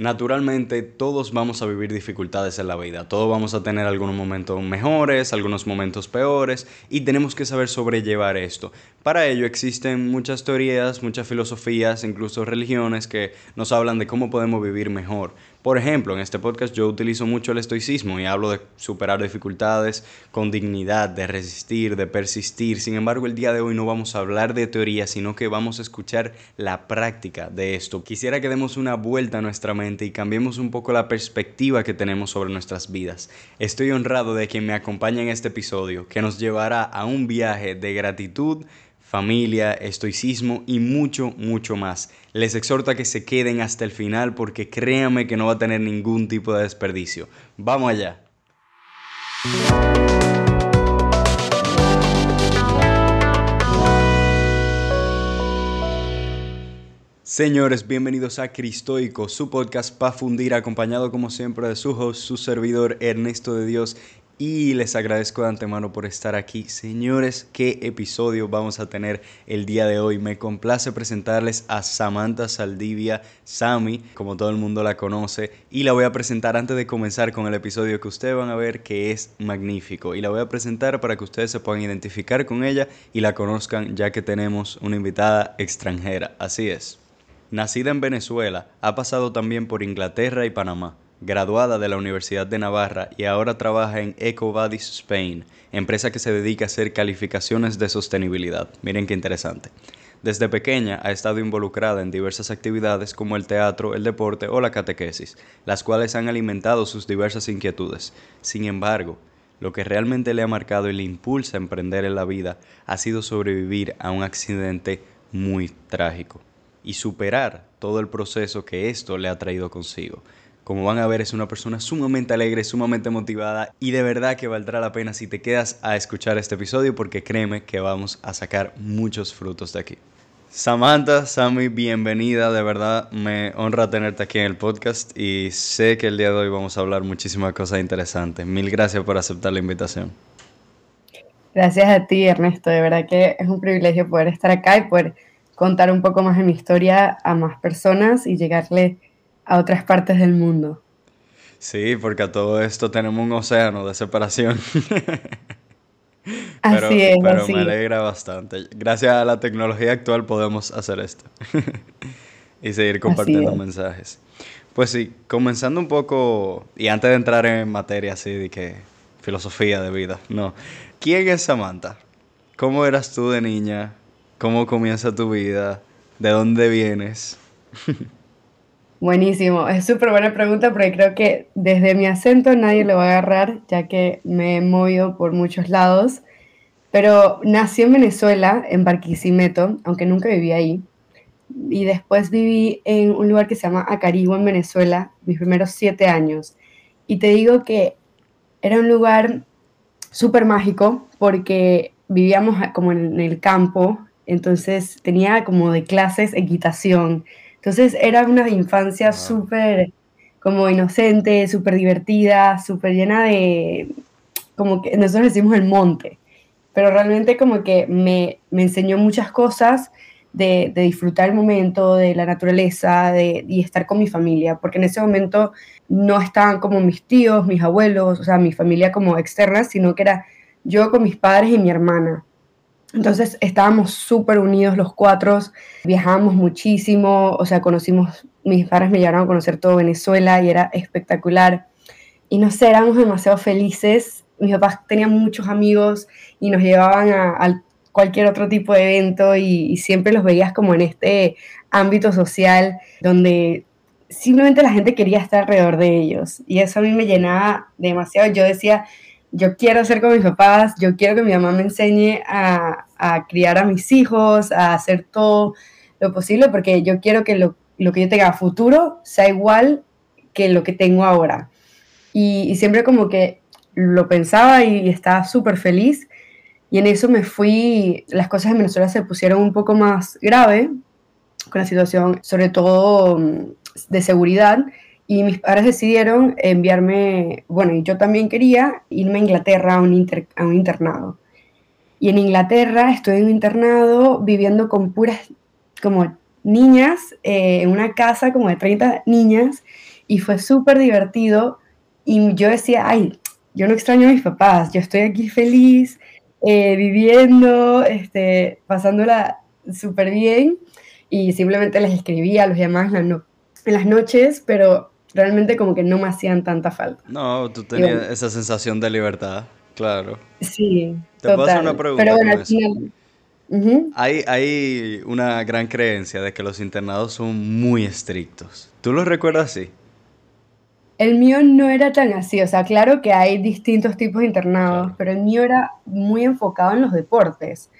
Naturalmente, todos vamos a vivir dificultades en la vida, todos vamos a tener algunos momentos mejores, algunos momentos peores, y tenemos que saber sobrellevar esto. Para ello existen muchas teorías, muchas filosofías, incluso religiones que nos hablan de cómo podemos vivir mejor. Por ejemplo, en este podcast yo utilizo mucho el estoicismo y hablo de superar dificultades con dignidad, de resistir, de persistir. Sin embargo, el día de hoy no vamos a hablar de teoría, sino que vamos a escuchar la práctica de esto. Quisiera que demos una vuelta a nuestra mente y cambiemos un poco la perspectiva que tenemos sobre nuestras vidas. Estoy honrado de quien me acompaña en este episodio, que nos llevará a un viaje de gratitud, familia, estoicismo y mucho, mucho más. Les exhorto a que se queden hasta el final porque créanme que no va a tener ningún tipo de desperdicio. Vamos allá. Señores, bienvenidos a Cristoico, su podcast para fundir, acompañado como siempre de su host, su servidor Ernesto de Dios y les agradezco de antemano por estar aquí. Señores, qué episodio vamos a tener el día de hoy. Me complace presentarles a Samantha Saldivia, Sami, como todo el mundo la conoce, y la voy a presentar antes de comenzar con el episodio que ustedes van a ver que es magnífico. Y la voy a presentar para que ustedes se puedan identificar con ella y la conozcan ya que tenemos una invitada extranjera. Así es. Nacida en Venezuela, ha pasado también por Inglaterra y Panamá graduada de la Universidad de Navarra y ahora trabaja en EcoVadis Spain, empresa que se dedica a hacer calificaciones de sostenibilidad. Miren qué interesante. Desde pequeña ha estado involucrada en diversas actividades como el teatro, el deporte o la catequesis, las cuales han alimentado sus diversas inquietudes. Sin embargo, lo que realmente le ha marcado y le impulsa a emprender en la vida ha sido sobrevivir a un accidente muy trágico y superar todo el proceso que esto le ha traído consigo. Como van a ver, es una persona sumamente alegre, sumamente motivada y de verdad que valdrá la pena si te quedas a escuchar este episodio porque créeme que vamos a sacar muchos frutos de aquí. Samantha, Sammy, bienvenida, de verdad me honra tenerte aquí en el podcast y sé que el día de hoy vamos a hablar muchísimas cosas interesantes. Mil gracias por aceptar la invitación. Gracias a ti, Ernesto, de verdad que es un privilegio poder estar acá y poder contar un poco más de mi historia a más personas y llegarle a otras partes del mundo. Sí, porque a todo esto tenemos un océano de separación. pero, así es, pero me alegra bastante. Gracias a la tecnología actual podemos hacer esto y seguir compartiendo mensajes. Pues sí, comenzando un poco, y antes de entrar en materia así de que filosofía de vida, no. ¿Quién es Samantha? ¿Cómo eras tú de niña? ¿Cómo comienza tu vida? ¿De dónde vienes? Buenísimo, es súper buena pregunta porque creo que desde mi acento nadie lo va a agarrar, ya que me he movido por muchos lados. Pero nací en Venezuela, en Barquisimeto, aunque nunca viví ahí. Y después viví en un lugar que se llama Acarigua, en Venezuela, mis primeros siete años. Y te digo que era un lugar súper mágico porque vivíamos como en el campo, entonces tenía como de clases equitación entonces era una infancia súper como inocente, súper divertida, súper llena de, como que nosotros decimos el monte, pero realmente como que me, me enseñó muchas cosas de, de, disfrutar el momento, de la naturaleza, de, y estar con mi familia, porque en ese momento no estaban como mis tíos, mis abuelos, o sea, mi familia como externa, sino que era yo con mis padres y mi hermana. Entonces estábamos súper unidos los cuatro, viajábamos muchísimo, o sea, conocimos, mis padres me llevaron a conocer todo Venezuela y era espectacular. Y no sé, éramos demasiado felices. Mis papás tenían muchos amigos y nos llevaban a, cualquier otro tipo de evento y, siempre los veías como en este ámbito social donde simplemente la gente quería estar alrededor de ellos. Y eso a mí me llenaba demasiado. Yo decía, yo quiero ser como mis papás, yo quiero que mi mamá me enseñe a, criar a mis hijos, a hacer todo lo posible, porque yo quiero que lo, que yo tenga a futuro sea igual que lo que tengo ahora. Y, siempre como que lo pensaba y estaba súper feliz. Y en eso me fui, las cosas en Venezuela se pusieron un poco más grave con la situación, sobre todo mm, de seguridad. Y mis padres decidieron enviarme, bueno, y yo también quería irme a Inglaterra a un, a un internado. Y en Inglaterra estoy en un internado viviendo con puras como niñas eh, en una casa como de 30 niñas y fue súper divertido y yo decía, ay, yo no extraño a mis papás, yo estoy aquí feliz, eh, viviendo, este, pasándola súper bien y simplemente les escribía, los llamaba en, las noches, pero realmente como que no me hacían tanta falta. No, tú tenías esa sensación de libertad, claro. Sí. Te puedo hacer una pregunta. Pero bueno, al final... hay, hay una gran creencia de que los internados son muy estrictos. ¿Tú los recuerdas así? El mío no era tan así, o sea, claro que hay distintos tipos de internados, pero el mío era muy enfocado en los deportes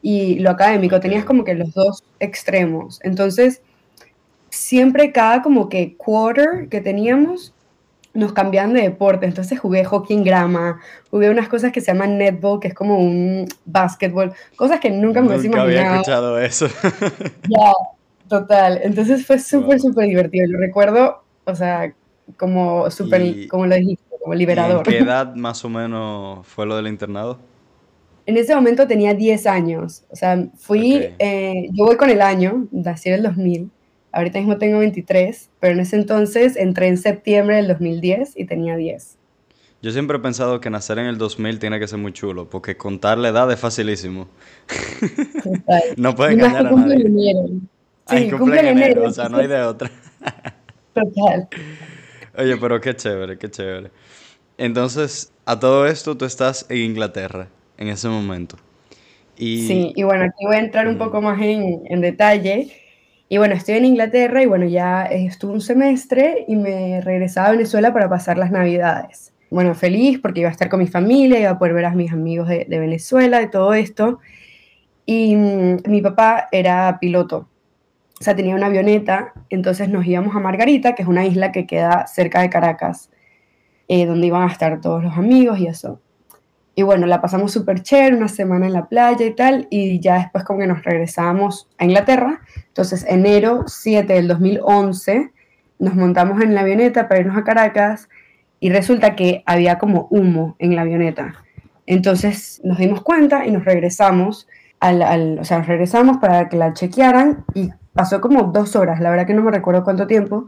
y lo académico, tenías como que los dos extremos. Entonces, siempre cada como que quarter que teníamos, nos cambiaban de deporte. Entonces jugué hockey en grama, jugué unas cosas que se llaman netball, que es como un básquetbol, cosas que nunca me hubiese imaginado. había escuchado eso. ya, total. Entonces fue súper, súper divertido. Lo recuerdo, o sea, como súper, como lo dijiste, como liberador. ¿En qué edad más o menos fue lo del internado? En ese momento tenía 10 años, o sea, fui, eh, yo voy con el año, nací en el 2000, ahorita mismo tengo 23, pero en ese entonces entré en septiembre del 2010 y tenía 10. Yo siempre he pensado que nacer en el 2000 tiene que ser muy chulo, porque contar la edad es facilísimo. no puede engañar a nadie. Enero. Sí, cumple en enero, o sea, no hay de otra. Total. Oye, pero qué chévere, qué chévere. Entonces, a todo esto tú estás en Inglaterra en ese momento. Y... Sí, y bueno, aquí voy a entrar un poco más en, en detalle. Y bueno, estoy en Inglaterra y bueno, ya estuve un semestre y me regresaba a Venezuela para pasar las navidades. Bueno, feliz porque iba a estar con mi familia, iba a poder ver a mis amigos de, Venezuela, de todo esto. Y mm, mi papá era piloto o sea, tenía una avioneta, entonces nos íbamos a Margarita, que es una isla que queda cerca de Caracas, eh, donde iban a estar todos los amigos y eso. Y bueno, la pasamos súper chévere, una semana en la playa y tal, y ya después como que nos regresamos a Inglaterra. Entonces, enero 7 del 2011, nos montamos en la avioneta para irnos a Caracas y resulta que había como humo en la avioneta. Entonces nos dimos cuenta y nos regresamos, al, al, o sea, nos regresamos para que la chequearan y pasó como dos horas, la verdad que no me recuerdo cuánto tiempo.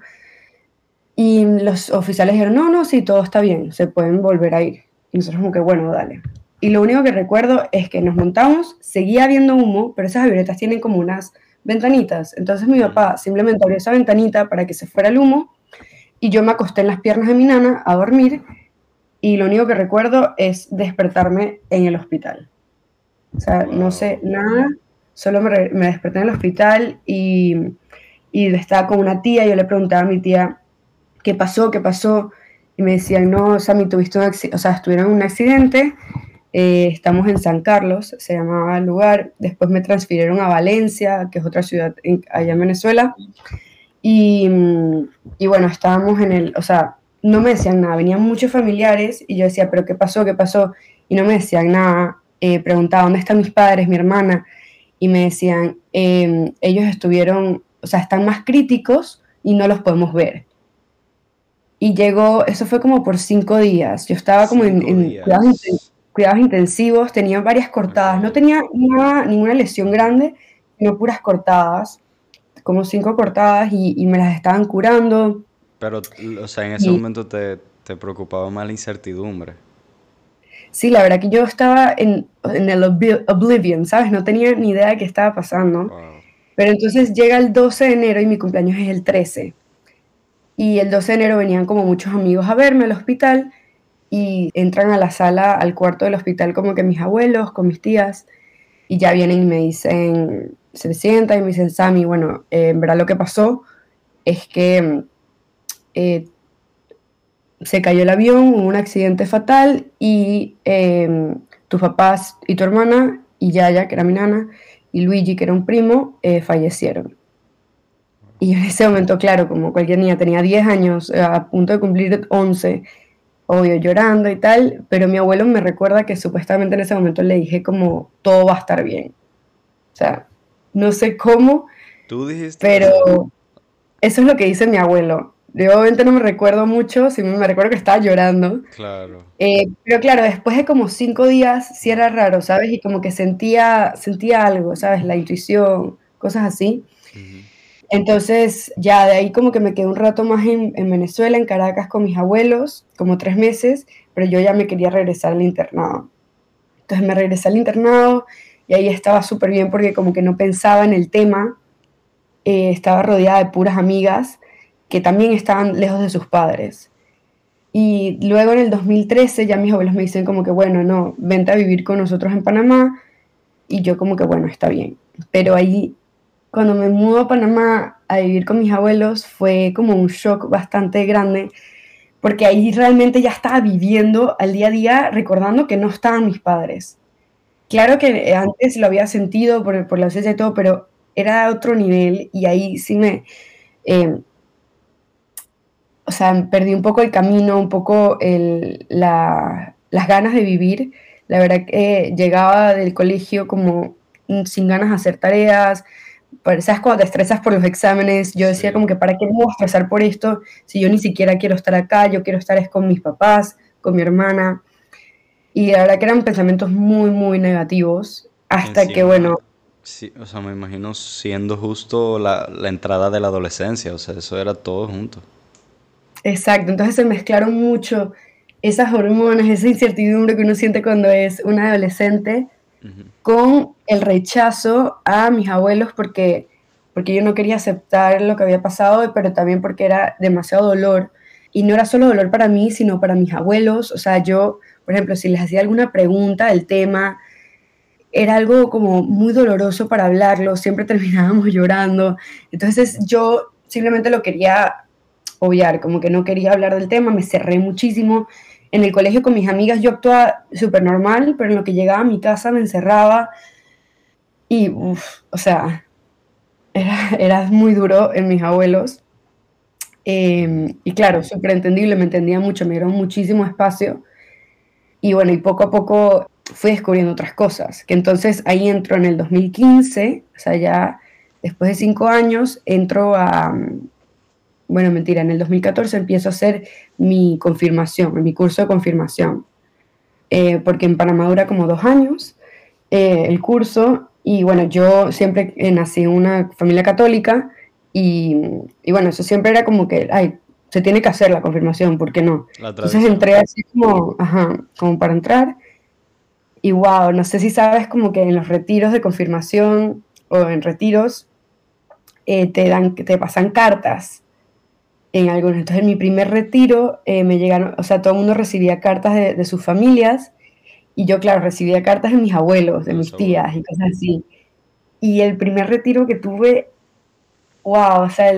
Y los oficiales dijeron, no, no, sí, todo está bien, se pueden volver a ir. Y nosotros como que, bueno, dale. Y lo único que recuerdo es que nos montamos, seguía habiendo humo, pero esas avionetas tienen como unas ventanitas. Entonces mi papá simplemente abrió esa ventanita para que se fuera el humo y yo me acosté en las piernas de mi nana a dormir y lo único que recuerdo es despertarme en el hospital. O sea, no sé nada solo me, desperté en el hospital y, y, estaba con una tía, yo le preguntaba a mi tía, ¿qué pasó? ¿Qué pasó? Y me decían, no, Sammy, tuviste un accidente, o sea, estuvieron en un accidente, eh, estamos en San Carlos, se llamaba el lugar, después me transfirieron a Valencia, que es otra ciudad allá en Venezuela, y, y bueno, estábamos en el, o sea, no me decían nada, venían muchos familiares y yo decía, pero ¿qué pasó? ¿Qué pasó? Y no me decían nada, eh, preguntaba, ¿dónde están mis padres, mi hermana? y me decían, em, ellos estuvieron, o sea, están más críticos y no los podemos ver. Y llegó, eso fue como por cinco días. Yo estaba como en, cuidados, intensivos, tenía varias cortadas. No tenía ninguna lesión grande, sino puras cortadas, como cinco cortadas y, me las estaban curando. Pero, o sea, en ese momento te, te preocupaba más la incertidumbre. Sí, la verdad que yo estaba en, el oblivion, ¿sabes? No tenía ni idea de qué estaba pasando. Pero entonces llega el 12 de enero y mi cumpleaños es el 13. Y el 12 de enero venían como muchos amigos a verme al hospital y entran a la sala, al cuarto del hospital como que mis abuelos, con mis tías, y ya vienen y me dicen, se sientan y me dicen, Sammy, bueno, eh, lo que pasó es que eh, se cayó el avión, hubo un accidente fatal y eh, tus papás y tu hermana y Yaya, que era mi nana, y Luigi, que era un primo, eh, fallecieron. Y en ese momento, claro, como cualquier niña, tenía 10 años, eh, a punto de cumplir 11, obvio, llorando y tal, pero mi abuelo me recuerda que supuestamente en ese momento le dije como, todo va a estar bien. O sea, no sé cómo, ¿Tú dijiste pero eso es lo que dice mi abuelo. De obviamente no me recuerdo mucho, sí me recuerdo que estaba llorando. Claro. Eh, pero claro, después de como cinco días sí era raro, ¿sabes? Y como que sentía, sentía algo, ¿sabes? La intuición, cosas así. Entonces, ya de ahí como que me quedé un rato más en, en, Venezuela, en Caracas, con mis abuelos, como tres meses, pero yo ya me quería regresar al internado. Entonces me regresé al internado y ahí estaba súper bien porque como que no pensaba en el tema, eh, estaba rodeada de puras amigas que también estaban lejos de sus padres. Y luego en el 2013 ya mis abuelos me dicen como que, bueno, no, vente a vivir con nosotros en Panamá. Y yo como que, bueno, está bien. Pero ahí, cuando me mudo a Panamá a vivir con mis abuelos, fue como un shock bastante grande, porque ahí realmente ya estaba viviendo al día a día recordando que no estaban mis padres. Claro que antes lo había sentido por, por la ausencia y todo, pero era otro nivel y ahí sí me... Eh, o sea, perdí un poco el camino, un poco el, la, las ganas de vivir. La verdad que llegaba del colegio como sin ganas de hacer tareas. ¿Sabes cuando te estresas por los exámenes? Yo decía como que ¿para qué me voy a estresar por esto si yo ni siquiera quiero estar acá? Yo quiero estar es con mis papás, con mi hermana. Y la verdad que eran pensamientos muy, muy negativos. Hasta que, bueno, Sí, o sea, me imagino siendo justo la, la, entrada de la adolescencia, o sea, eso era todo junto. Exacto, entonces se mezclaron mucho esas hormonas, esa incertidumbre que uno siente cuando es un adolescente, con el rechazo a mis abuelos porque, porque yo no quería aceptar lo que había pasado, pero también porque era demasiado dolor. Y no era solo dolor para mí, sino para mis abuelos. O sea, yo, por ejemplo, si les hacía alguna pregunta del tema, era algo como muy doloroso para hablarlo, siempre terminábamos llorando. Entonces yo simplemente lo quería obviar, como que no quería hablar del tema, me cerré muchísimo. En el colegio con mis amigas yo actuaba súper normal, pero en lo que llegaba a mi casa me encerraba y, o sea, era, era, muy duro en mis abuelos. Em, y claro, súper entendible, me entendía mucho, me dieron muchísimo espacio. Y bueno, y poco a poco fui descubriendo otras cosas, que entonces ahí entro en el 2015, o sea, ya después de cinco años, entro a, bueno, mentira, en el 2014 empiezo a hacer mi confirmación, mi curso de confirmación, eh, porque en Panamá dura como dos años eh, el curso, y bueno, yo siempre nací en una familia católica, y, y, bueno, eso siempre era como que, ay, se tiene que hacer la confirmación, ¿por qué no? Entonces entré así como, ajá, como para entrar, y wow, no sé si sabes como que en los retiros de confirmación o en retiros eh, te dan, te pasan cartas en algunos. Entonces en mi primer retiro eh, me llegaron, o sea, todo el mundo recibía cartas de, sus familias y yo, claro, recibía cartas de mis abuelos, de mis tías y cosas así. Y el primer retiro que tuve, wow, o sea,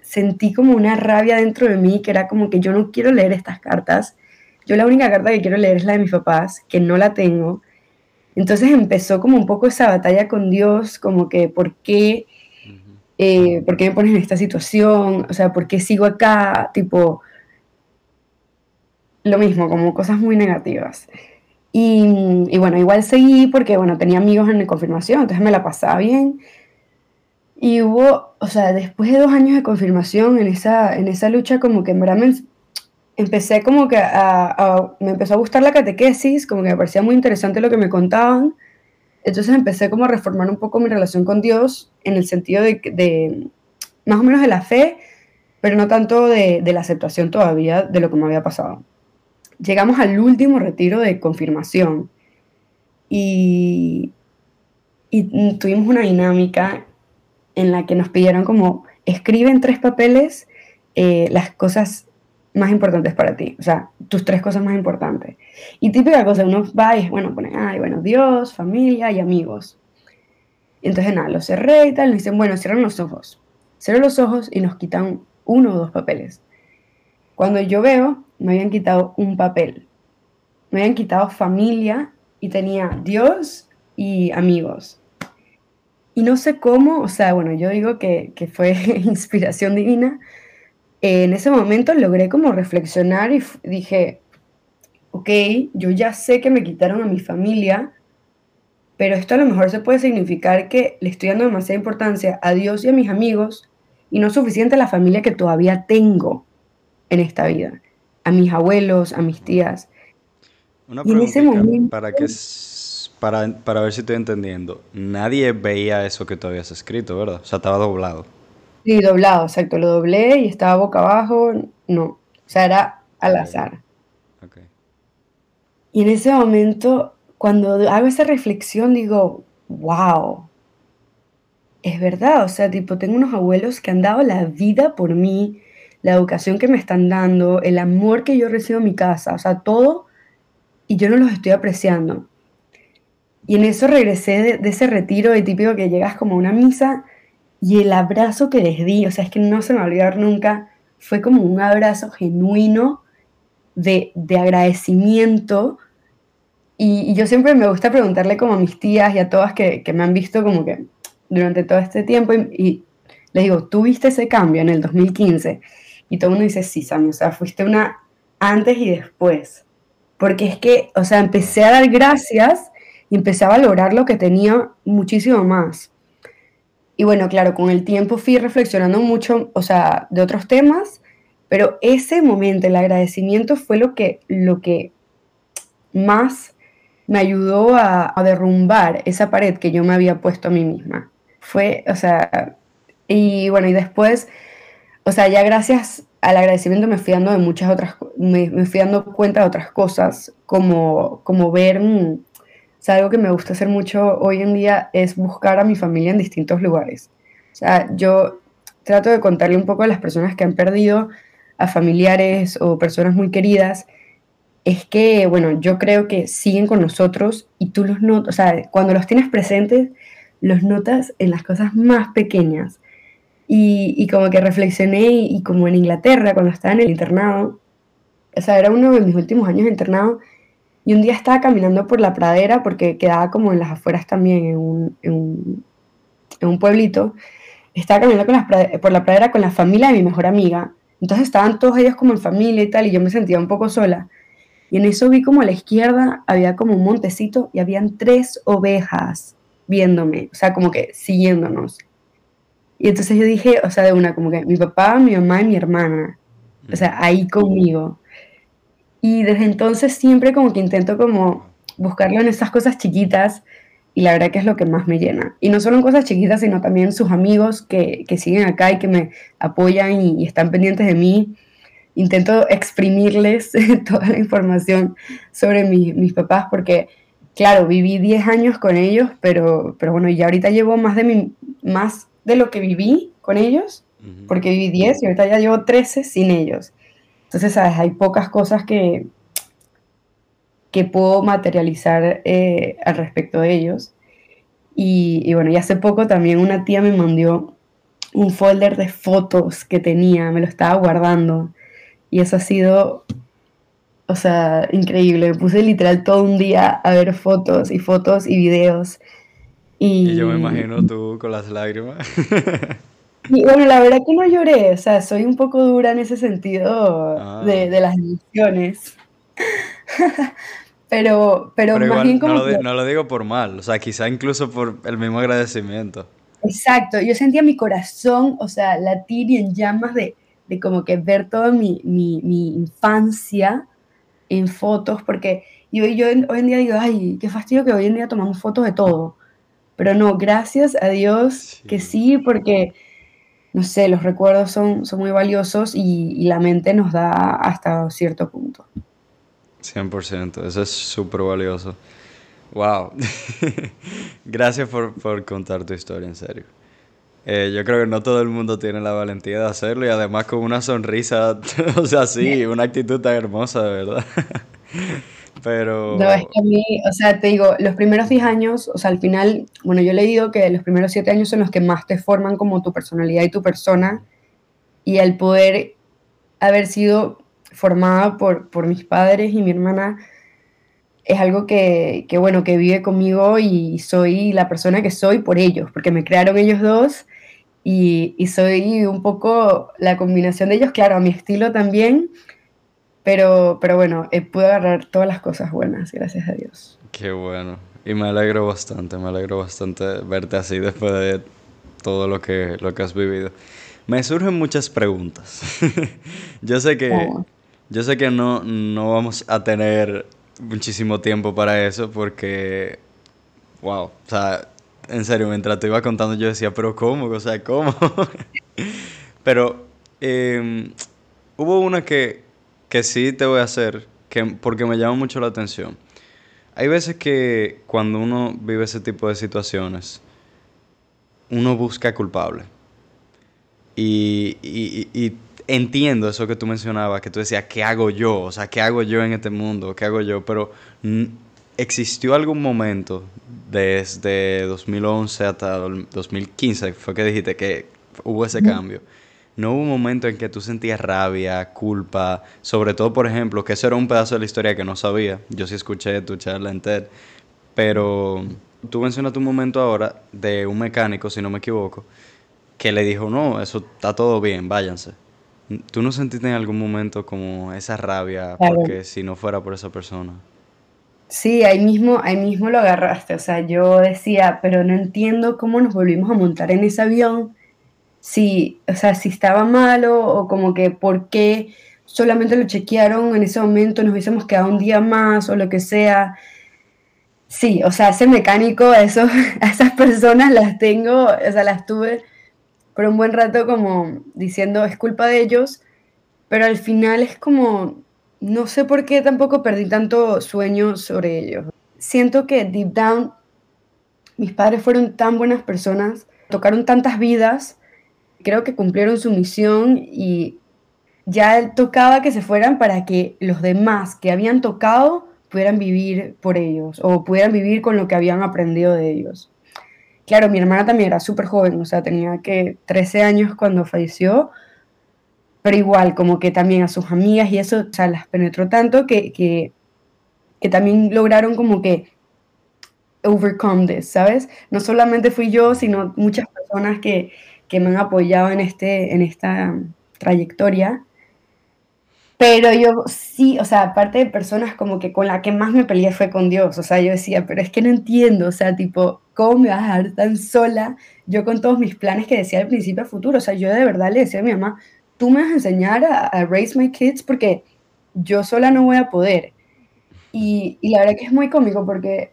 sentí como una rabia dentro de mí que era como que yo no quiero leer estas cartas yo la única carta que quiero leer es la de mis papás, que no la tengo. Entonces empezó como un poco esa batalla con Dios, como que ¿por qué, eh, ¿por qué me pones en esta situación? O sea, ¿por qué sigo acá? Tipo, lo mismo, como cosas muy negativas. Y, y, bueno, igual seguí porque, bueno, tenía amigos en la confirmación, entonces me la pasaba bien. Y hubo, o sea, después de dos años de confirmación en esa, en esa lucha, como que en verdad me, empecé como que a, me empezó a gustar la catequesis, como que me parecía muy interesante lo que me contaban. Entonces empecé como a reformar un poco mi relación con Dios en el sentido de, más o menos de la fe, pero no tanto de, la aceptación todavía de lo que me había pasado. Llegamos al último retiro de confirmación y, y tuvimos una dinámica en la que nos pidieron como escribe en tres papeles eh, las cosas más importantes para ti, o sea, tus tres cosas más importantes. Y típica cosa, uno va y, bueno, pone, ay, bueno, Dios, familia y amigos. Y entonces nada, lo cerré y tal, y dicen, bueno, cierran los ojos. Cierro los ojos y nos quitan uno o dos papeles. Cuando yo veo, me habían quitado un papel. Me habían quitado familia y tenía Dios y amigos. Y no sé cómo, o sea, bueno, yo digo que, que fue inspiración divina, en ese momento logré como reflexionar y dije, ok, yo ya sé que me quitaron a mi familia, pero esto a lo mejor se puede significar que le estoy dando demasiada importancia a Dios y a mis amigos y no suficiente a la familia que todavía tengo en esta vida, a mis abuelos, a mis tías. Una pregunta para, que, para, para ver si estoy entendiendo. Nadie veía eso que tú habías escrito, ¿verdad? O sea, estaba doblado. Sí, doblado, exacto. Lo doblé y estaba boca abajo. No, o sea, era al azar. Y en ese momento, cuando hago esa reflexión, digo, wow, es verdad, o sea, tipo, tengo unos abuelos que han dado la vida por mí, la educación que me están dando, el amor que yo recibo en mi casa, o sea, todo, y yo no los estoy apreciando. Y en eso regresé de, ese retiro de típico que llegas como a una misa y el abrazo que les di, o sea, es que no se me va a olvidar nunca, fue como un abrazo genuino de, agradecimiento. Y, yo siempre me gusta preguntarle como a mis tías y a todas que, me han visto como que durante todo este tiempo y, les digo, ¿tú viste ese cambio en el 2015? Y todo el mundo dice, sí, Sammy, o sea, fuiste una antes y después. Porque es que, o sea, empecé a dar gracias y empecé a valorar lo que tenía muchísimo más. Y bueno, claro, con el tiempo fui reflexionando mucho, o sea, de otros temas, pero ese momento, el agradecimiento fue lo que, lo que más me ayudó a, derrumbar esa pared que yo me había puesto a mí misma. Fue, o sea, y bueno, y después o sea, ya gracias al agradecimiento me fui dando de muchas otras, me, me fui dando cuenta de otras cosas, como, como ver, mm, o sea, algo que me gusta hacer mucho hoy en día es buscar a mi familia en distintos lugares. O sea, yo trato de contarle un poco a las personas que han perdido a familiares o personas muy queridas, es que, bueno, yo creo que siguen con nosotros y tú los notas, o sea, cuando los tienes presentes, los notas en las cosas más pequeñas. Y, como que reflexioné y, como en Inglaterra, cuando estaba en el internado, o sea, era uno de mis últimos años de internado, y un día estaba caminando por la pradera, porque quedaba como en las afueras también, en un, en un, pueblito, estaba caminando con por la pradera con la familia de mi mejor amiga, entonces estaban todos ellos como en familia y tal, y yo me sentía un poco sola. Y en eso vi como a la izquierda había como un montecito y habían tres ovejas viéndome, o sea, como que siguiéndonos. Y entonces yo dije, o sea, de una, como que mi papá, mi mamá y mi hermana, o sea, ahí conmigo. Y desde entonces siempre como que intento como buscarlo en esas cosas chiquitas y la verdad que es lo que más me llena. Y no solo en cosas chiquitas, sino también sus amigos que, que siguen acá y que me apoyan y, están pendientes de mí. Intento exprimirles toda la información sobre mis papás porque, claro, viví 10 años con ellos, pero, pero bueno, ya ahorita llevo más de mi, más de lo que viví con ellos, porque viví 10 y ahorita ya llevo 13 sin ellos. Entonces, ¿sabes? Hay pocas cosas que, que puedo materializar eh, al respecto de ellos. Y, bueno, y hace poco también una tía me mandó un folder de fotos que tenía, me lo estaba guardando. Y eso ha sido, o sea, increíble. Me puse literal todo un día a ver fotos y fotos y videos y, yo me imagino tú con las lágrimas. Y bueno, la verdad que no lloré, o sea, soy un poco dura en ese sentido ah. de, de, las emociones. pero, pero, más bien como. No lo, no lo, digo por mal, o sea, quizá incluso por el mismo agradecimiento. Exacto, yo sentía mi corazón, o sea, latir y en llamas de, de como que ver toda mi, mi, mi, infancia en fotos, porque yo, yo hoy en día digo, ay, qué fastidio que hoy en día tomamos fotos de todo. Pero no, gracias a Dios que sí, porque, no sé, los recuerdos son, son muy valiosos y, la mente nos da hasta cierto punto. 100%, eso es súper valioso. Wow. gracias por, contar tu historia, en serio. Eh, yo creo que no todo el mundo tiene la valentía de hacerlo y además con una sonrisa, o sea, sí, una actitud tan hermosa, de verdad. Pero... No, es que a mí, o sea, te digo, los primeros 10 años, o sea, al final, bueno, yo le digo que los primeros 7 años son los que más te forman como tu personalidad y tu persona, y el poder haber sido formada por, por mis padres y mi hermana es algo que, que, bueno, que vive conmigo y soy la persona que soy por ellos, porque me crearon ellos dos y, y soy un poco la combinación de ellos, claro, a mi estilo también, pero, pero bueno, eh, pude agarrar todas las cosas buenas, gracias a Dios. Qué bueno. Y me alegro bastante, me alegro bastante verte así después de todo lo que, lo que has vivido. Me surgen muchas preguntas. yo sé que, yo sé que no, no vamos a tener muchísimo tiempo para eso porque, wow, o sea, en serio, mientras te iba contando yo decía, pero ¿cómo? O sea, ¿cómo? Pero em, hubo una que, que sí te voy a hacer, que, porque me llama mucho la atención. Hay veces que cuando uno vive ese tipo de situaciones, uno busca culpable. Y, y, y, entiendo eso que tú mencionabas, que tú decías, ¿qué hago yo? O sea, ¿qué hago yo en este mundo? ¿Qué hago yo? Pero existió algún momento desde 2011 hasta 2015, fue que dijiste que hubo ese cambio. No hubo un momento en que tú sentías rabia, culpa, sobre todo, por ejemplo, que eso era un pedazo de la historia que no sabía. Yo sí escuché tu charla en TED, pero tú mencionas un momento ahora de un mecánico, si no me equivoco, que le dijo, no, eso está todo bien, váyanse. ¿Tú no sentiste en algún momento como esa rabia porque si no fuera por esa persona? Sí, ahí mismo, ahí mismo lo agarraste. O sea, yo decía, pero no entiendo cómo nos volvimos a montar en ese avión. Si, o sea, si estaba malo o como que por qué solamente lo chequearon en ese momento, nos hubiésemos quedado un día más o lo que sea. Sí, o sea, ese mecánico, eso, a esas personas las tengo, o sea, las tuve por un buen rato como diciendo es culpa de ellos, pero al final es como, no sé por qué tampoco perdí tanto sueño sobre ellos. Siento que deep down mis padres fueron tan buenas personas, tocaron tantas vidas, creo que cumplieron su misión y ya tocaba que se fueran para que los demás que habían tocado pudieran vivir por ellos o pudieran vivir con lo que habían aprendido de ellos. Claro, mi hermana también era súper joven, o sea, tenía que 13 años cuando falleció, pero igual, como que también a sus amigas y eso, o sea, las penetró tanto que, que, que también lograron como que overcome this, ¿sabes? No solamente fui yo, sino muchas personas que, que me han apoyado en, este, en esta trayectoria. Pero yo sí, o sea, aparte de personas como que con la que más me peleé fue con Dios, o sea, yo decía, pero es que no entiendo, o sea, tipo, ¿cómo me vas a dejar tan sola? Yo con todos mis planes que decía al principio a futuro, o sea, yo de verdad le decía a mi mamá, tú me vas a enseñar a, raise my kids porque yo sola no voy a poder. Y, y la verdad que es muy cómico porque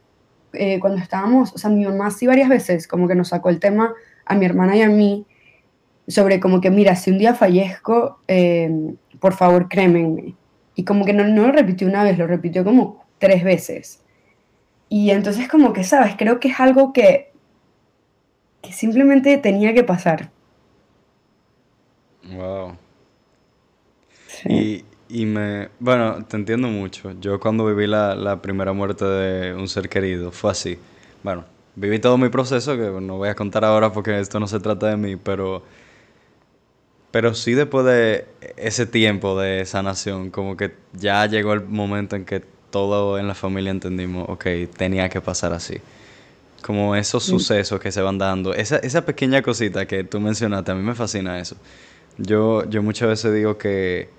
eh, cuando estábamos, o sea, mi mamá sí varias veces como que nos sacó el tema a mi hermana y a mí sobre como que, mira, si un día fallezco, eh, por favor crémenme. Y como que no, no lo repitió una vez, lo repitió como tres veces. Y entonces como que, ¿sabes? Creo que es algo que, que simplemente tenía que pasar. Wow. Y, y, me... Bueno, te entiendo mucho. Yo cuando viví la, la primera muerte de un ser querido, fue así. Bueno, viví todo mi proceso, que no voy a contar ahora porque esto no se trata de mí, pero pero sí después de ese tiempo de sanación, como que ya llegó el momento en que todo en la familia entendimos, ok, tenía que pasar así. Como esos sucesos que se van dando, esa, esa pequeña cosita que tú mencionaste, a mí me fascina eso. Yo, yo muchas veces digo que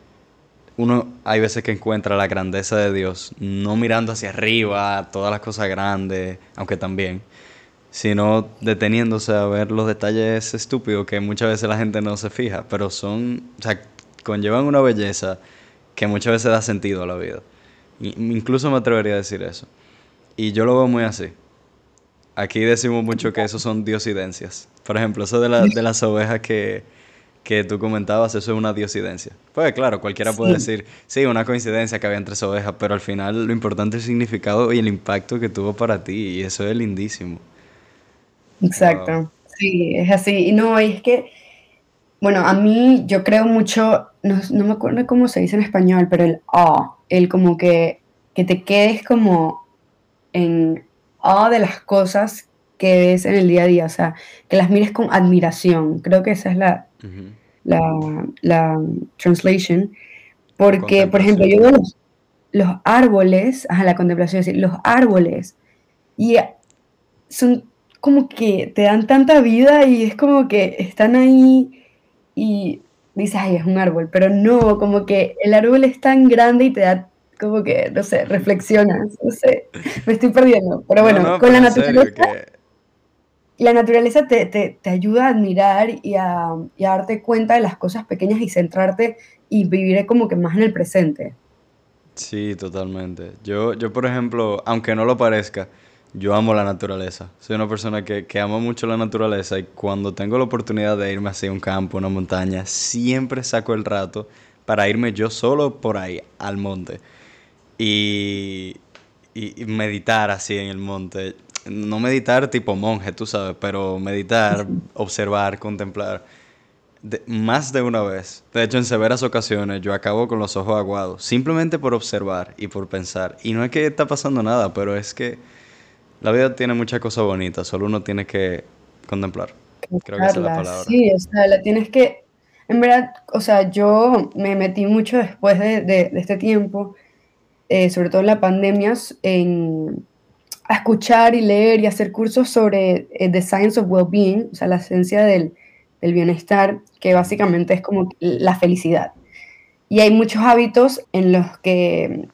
uno hay veces que encuentra la grandeza de Dios, no mirando hacia arriba, todas las cosas grandes, aunque también, sino deteniéndose a ver los detalles estúpidos que muchas veces la gente no se fija, pero son, o sea, conllevan una belleza que muchas veces da sentido a la vida. Incluso me atrevería a decir eso. Y yo lo veo muy así. Aquí decimos mucho que eso son diosidencias. Por ejemplo, eso de, de las ovejas que, que tú comentabas, eso es una diosidencia. Pues claro, cualquiera puede decir, sí, una coincidencia que había tres ovejas, pero al final lo importante es el significado y el impacto que tuvo para ti, y eso es lindísimo. Exacto, sí, es así. Y no, es que, bueno, a mí yo creo mucho, no, no me acuerdo cómo se dice en español, pero el ah, el como que, que te quedes como en ah de las cosas que ves en el día a día, o sea, que las mires con admiración. Creo que esa es la, la, la translation. Porque, por ejemplo, yo veo los, los árboles, ajá, la contemplación, es decir, los árboles, y son como que te dan tanta vida y es como que están ahí y dices, ay, es un árbol, pero no, como que el árbol es tan grande y te da como que, no sé, reflexionas, no sé, me estoy perdiendo, pero bueno, con la naturaleza... La naturaleza te, te, te, ayuda a admirar y a, y darte cuenta de las cosas pequeñas y centrarte y vivir como que más en el presente. Sí, totalmente. Yo, yo por ejemplo, aunque no lo parezca, yo amo la naturaleza. Soy una persona que, que ama mucho la naturaleza y cuando tengo la oportunidad de irme hacia un campo, una montaña, siempre saco el rato para irme yo solo por ahí, al monte. Y, y, meditar así en el monte. No meditar tipo monje, tú sabes, pero meditar, observar, contemplar. más de una vez. De hecho, en severas ocasiones yo acabo con los ojos aguados, simplemente por observar y por pensar. Y no es que está pasando nada, pero es que la vida tiene muchas cosas bonitas, solo uno tiene que contemplar. Creo que esa es la palabra. Sí, o sea, la tienes que... En verdad, o sea, yo me metí mucho después de, de, este tiempo, eh, sobre todo en la pandemia, en, a escuchar y leer y hacer cursos sobre eh, The Science of Well-Being, o sea, la ciencia del, del bienestar, que básicamente es como la felicidad. Y hay muchos hábitos en los que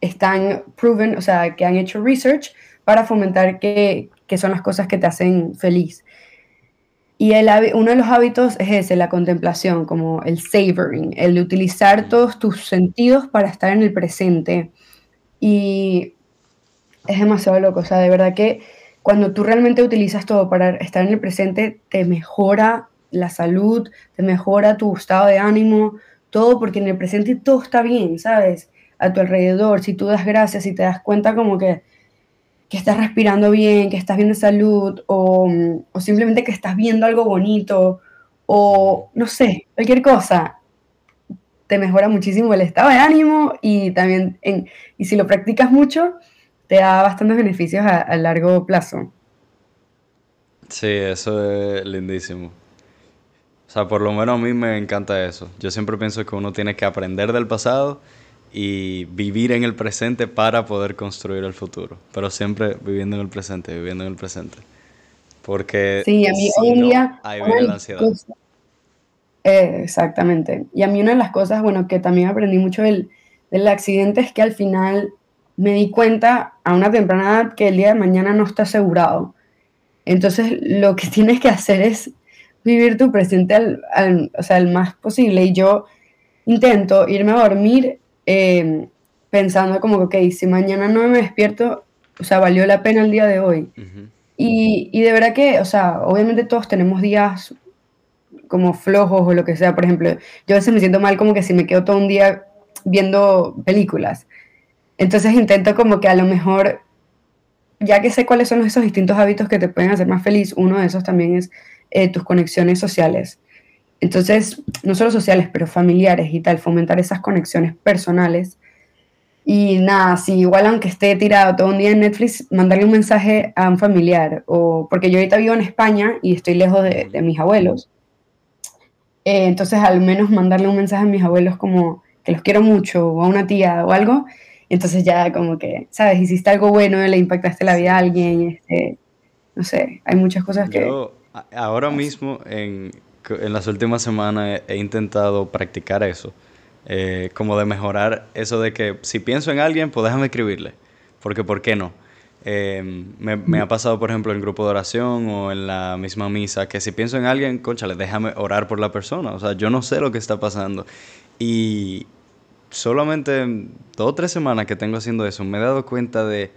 están proven, o sea, que han hecho research para fomentar qué, son las cosas que te hacen feliz. Y el, uno de los hábitos es ese, la contemplación, como el savoring, el utilizar todos tus sentidos para estar en el presente. Y es demasiado loco, o sea, de verdad que cuando tú realmente utilizas todo para estar en el presente, te mejora la salud, te mejora tu estado de ánimo, todo, porque en el presente todo está bien, ¿sabes? A tu alrededor, si tú das gracias y te das cuenta como que que estás respirando bien, que estás bien de salud, o, o, simplemente que estás viendo algo bonito, o no sé, cualquier cosa, te mejora muchísimo el estado de ánimo y también, en, y si lo practicas mucho, te da bastantes beneficios a, a largo plazo. Sí, eso es lindísimo. O sea, por lo menos a mí me encanta eso. Yo siempre pienso que uno tiene que aprender del pasado y vivir en el presente para poder construir el futuro. Pero siempre viviendo en el presente, viviendo en el presente. Porque sí, a mí hoy en día ahí viene la ansiedad. Eh, exactamente. Y a mí una de las cosas, bueno, que también aprendí mucho del, del accidente es que al final me di cuenta a una temprana edad que el día de mañana no está asegurado. Entonces lo que tienes que hacer es vivir tu presente al, o sea, al más posible. Y yo intento irme a dormir Em, pensando como que, ok, si mañana no me despierto, o sea, valió la pena el día de hoy. y, y, de verdad que, o sea, obviamente todos tenemos días como flojos o lo que sea. Por ejemplo, yo a veces me siento mal como que si me quedo todo un día viendo películas. Entonces intento como que a lo mejor, ya que sé cuáles son esos distintos hábitos que te pueden hacer más feliz, uno de esos también es eh, tus conexiones sociales. Entonces, no solo sociales, pero familiares y tal, fomentar esas conexiones personales. Y nada, si igual aunque esté tirado todo un día en Netflix, mandarle un mensaje a un familiar, o porque yo ahorita vivo en España y estoy lejos de, mis abuelos. Eh, entonces, al menos mandarle un mensaje a mis abuelos como que los quiero mucho, o a una tía o algo. Entonces ya como que, ¿sabes? Hiciste algo bueno, le impactaste la vida a alguien, este, no sé, hay muchas cosas que... Yo ahora mismo en, en las últimas semanas he, intentado practicar eso. Eh, como de mejorar eso de que si pienso en alguien, pues déjame escribirle. Porque, ¿por qué no? Eh, me, ha pasado, por ejemplo, en grupo de oración o en la misma misa, que si pienso en alguien, conchale, déjame orar por la persona. O sea, yo no sé lo que está pasando. Y solamente dos o tres semanas que tengo haciendo eso, me he dado cuenta de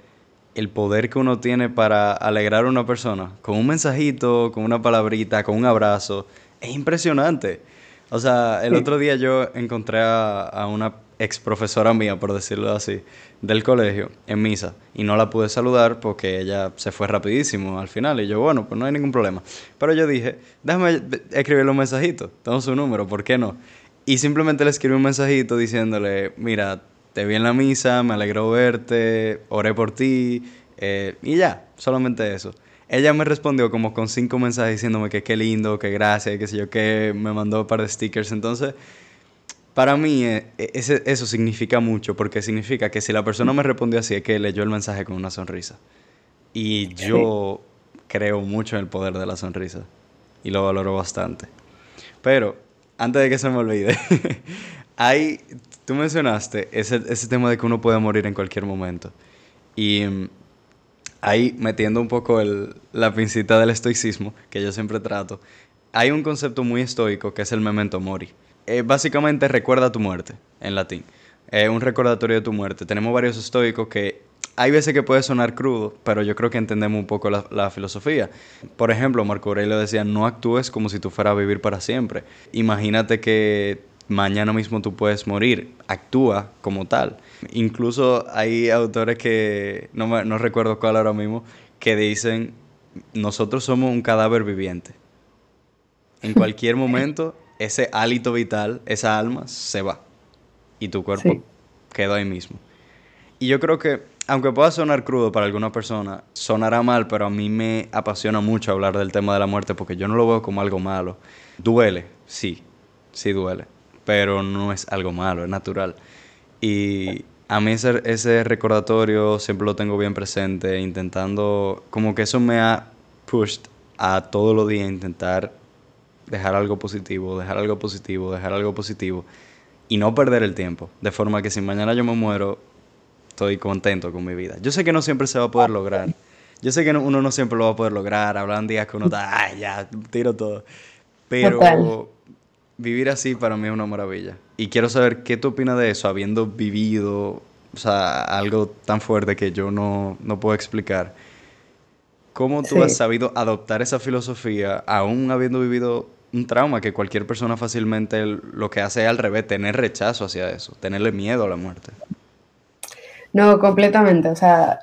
el poder que uno tiene para alegrar a una persona. Con un mensajito, con una palabrita, con un abrazo es impresionante. O sea, el otro día yo encontré a, una ex profesora mía, por decirlo así, del colegio, en misa, y no la pude saludar porque ella se fue rapidísimo al final, y yo, bueno, pues no hay ningún problema. Pero yo dije, déjame escribirle un mensajito, tengo su número, ¿por qué no? Y simplemente le escribí un mensajito diciéndole, mira, te vi en la misa, me alegró verte, oré por ti, eh, y ya, solamente eso ella me respondió como con cinco mensajes diciéndome que qué lindo, que gracias, que sé yo, que me mandó un par de stickers. Entonces, para mí eh, e, ese, eso significa mucho, porque significa que si la persona me respondió así es que leyó el mensaje con una sonrisa. Y yo creo mucho en el poder de la sonrisa y lo valoro bastante. Pero, antes de que se me olvide, hay, tú mencionaste ese, ese tema de que uno puede morir en cualquier momento. Y mm, ahí metiendo un poco la pincita del estoicismo, que yo siempre trato, hay un concepto muy estoico que es el memento mori. Eh, básicamente recuerda tu muerte, en latín. Es un recordatorio de tu muerte. Tenemos varios estoicos que hay veces que puede sonar crudo, pero yo creo que entendemos un poco la, filosofía. Por ejemplo, Marco Aurelio decía, no actúes como si tú fueras a vivir para siempre. Imagínate que mañana mismo tú puedes morir, actúa como tal. Incluso hay autores que, no, no recuerdo cuál ahora mismo, que dicen, nosotros somos un cadáver viviente. En cualquier momento, ese hálito vital, esa alma, se va. Y tu cuerpo quedó ahí mismo. Y yo creo que aunque pueda sonar crudo para alguna persona, sonará mal, pero a mí me apasiona mucho hablar del tema de la muerte porque yo no lo veo como algo malo. Duele, sí, sí duele, pero no es algo malo, es natural. Y a mí ese, ese recordatorio siempre lo tengo bien presente, intentando, como que eso me ha pushed a todos los días intentar dejar algo positivo, dejar algo positivo, dejar algo positivo y no perder el tiempo. De forma que si mañana yo me muero, estoy contento con mi vida. Yo sé que no siempre se va a poder lograr. Yo sé que uno no siempre lo va a poder lograr. Hablan días que uno está, ay, ya, tiro todo. Pero vivir así para mí es una maravilla. Y quiero saber qué tú opinas de eso, habiendo vivido, o sea, algo tan fuerte que yo no, no puedo explicar. ¿Cómo tú has sabido adoptar esa filosofía aún habiendo vivido un trauma que cualquier persona fácilmente lo que hace es al revés, tener rechazo hacia eso, tenerle miedo a la muerte? No, completamente. O sea,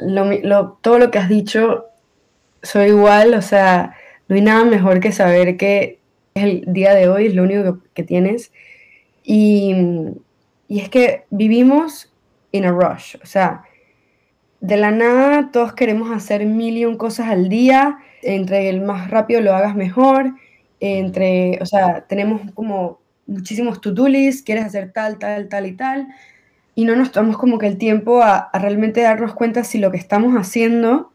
todo lo que has dicho, soy igual. O sea, no hay nada mejor que saber que el día de hoy, es lo único que, tienes. Y, y, es que vivimos in a rush. O sea, de la nada todos queremos hacer mil cosas al día. Entre el más rápido lo hagas mejor. Entre, o sea, tenemos como muchísimos to-do lists, quieres hacer tal, tal, tal y tal y no nos tomamos como que el tiempo a, realmente darnos cuenta si lo que estamos haciendo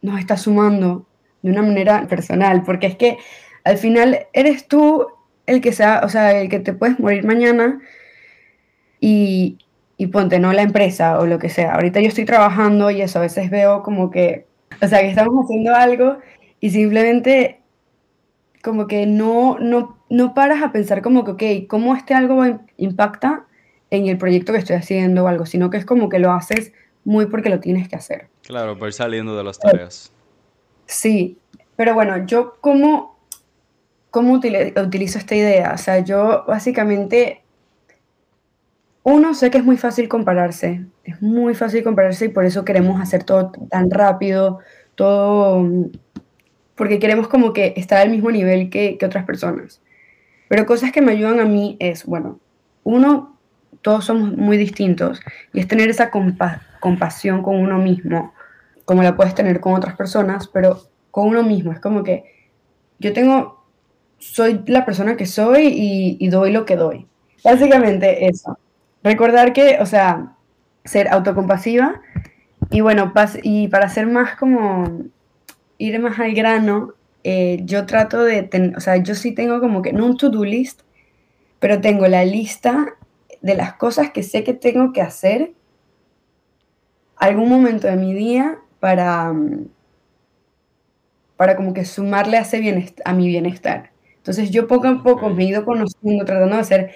nos está sumando de una manera personal, porque es que al final eres tú el que sea, o sea, el que te puedes morir mañana y, y ponte, no la empresa o lo que sea. Ahorita yo estoy trabajando y eso, a veces veo como que, o sea, que estamos haciendo algo y simplemente como que no, no, no paras a pensar como que, ok, ¿cómo este algo impacta en el proyecto que estoy haciendo o algo, sino que es como que lo haces muy porque lo tienes que hacer. Claro, por ir saliendo de las tareas. Sí, pero bueno, yo cómo, cómo utilizo esta idea, o sea, yo básicamente, uno, sé que es muy fácil compararse, es muy fácil compararse y por eso queremos hacer todo tan rápido, todo, porque queremos como que estar al mismo nivel que, que otras personas. Pero cosas que me ayudan a mí es, bueno, uno, todos somos muy distintos y es tener esa compasión con uno mismo, como la puedes tener con otras personas, pero con uno mismo. Es como que yo tengo, soy la persona que soy y, doy lo que doy. Básicamente eso. Recordar que, o sea, ser autocompasiva y bueno, y para ser más como, ir más al grano, eh, yo trato de, o sea, yo sí tengo como que, no un to-do list, pero tengo la lista de las cosas que sé que tengo que hacer algún momento de mi día para, mm, para como que sumarle a, ese a mi bienestar. Entonces yo poco a poco me he ido conociendo, tratando de hacer